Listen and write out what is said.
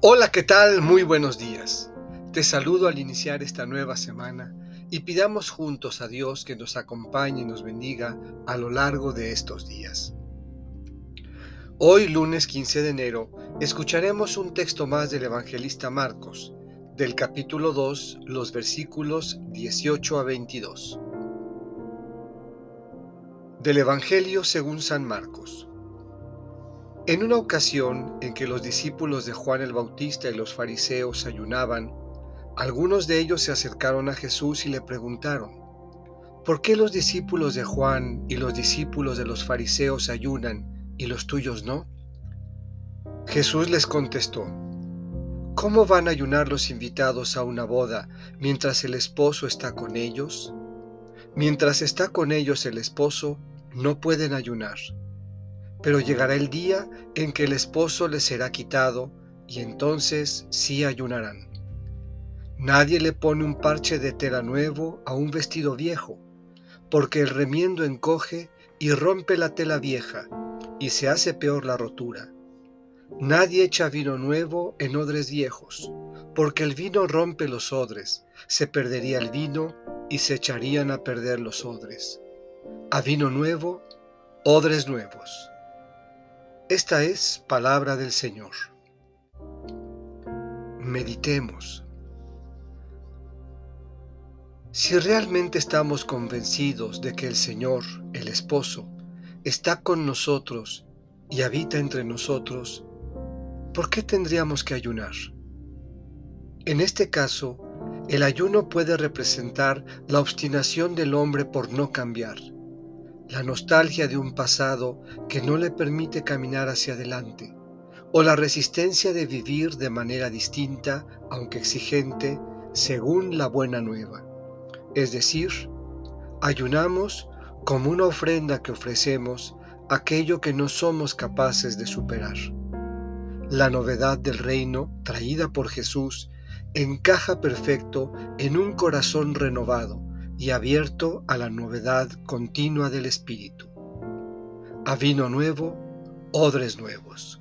Hola, ¿qué tal? Muy buenos días. Te saludo al iniciar esta nueva semana y pidamos juntos a Dios que nos acompañe y nos bendiga a lo largo de estos días. Hoy, lunes 15 de enero, escucharemos un texto más del evangelista Marcos, del capítulo 2, los versículos 18 a 22. Del Evangelio según San Marcos. En una ocasión en que los discípulos de Juan el Bautista y los fariseos ayunaban, algunos de ellos se acercaron a Jesús y le preguntaron, ¿por qué los discípulos de Juan y los discípulos de los fariseos ayunan y los tuyos no? Jesús les contestó, ¿cómo van a ayunar los invitados a una boda mientras el esposo está con ellos? Mientras está con ellos el esposo, no pueden ayunar. Pero llegará el día en que el esposo les será quitado, y entonces sí ayunarán. Nadie le pone un parche de tela nuevo a un vestido viejo, porque el remiendo encoge y rompe la tela vieja, y se hace peor la rotura. Nadie echa vino nuevo en odres viejos, porque el vino rompe los odres, se perdería el vino y se echarían a perder los odres. A vino nuevo, odres nuevos. Esta es palabra del Señor. Meditemos. Si realmente estamos convencidos de que el Señor, el Esposo, está con nosotros y habita entre nosotros, ¿por qué tendríamos que ayunar? En este caso, el ayuno puede representar la obstinación del hombre por no cambiar la nostalgia de un pasado que no le permite caminar hacia adelante, o la resistencia de vivir de manera distinta, aunque exigente, según la buena nueva. Es decir, ayunamos como una ofrenda que ofrecemos aquello que no somos capaces de superar. La novedad del reino, traída por Jesús, encaja perfecto en un corazón renovado, y abierto a la novedad continua del Espíritu. A vino nuevo, odres nuevos.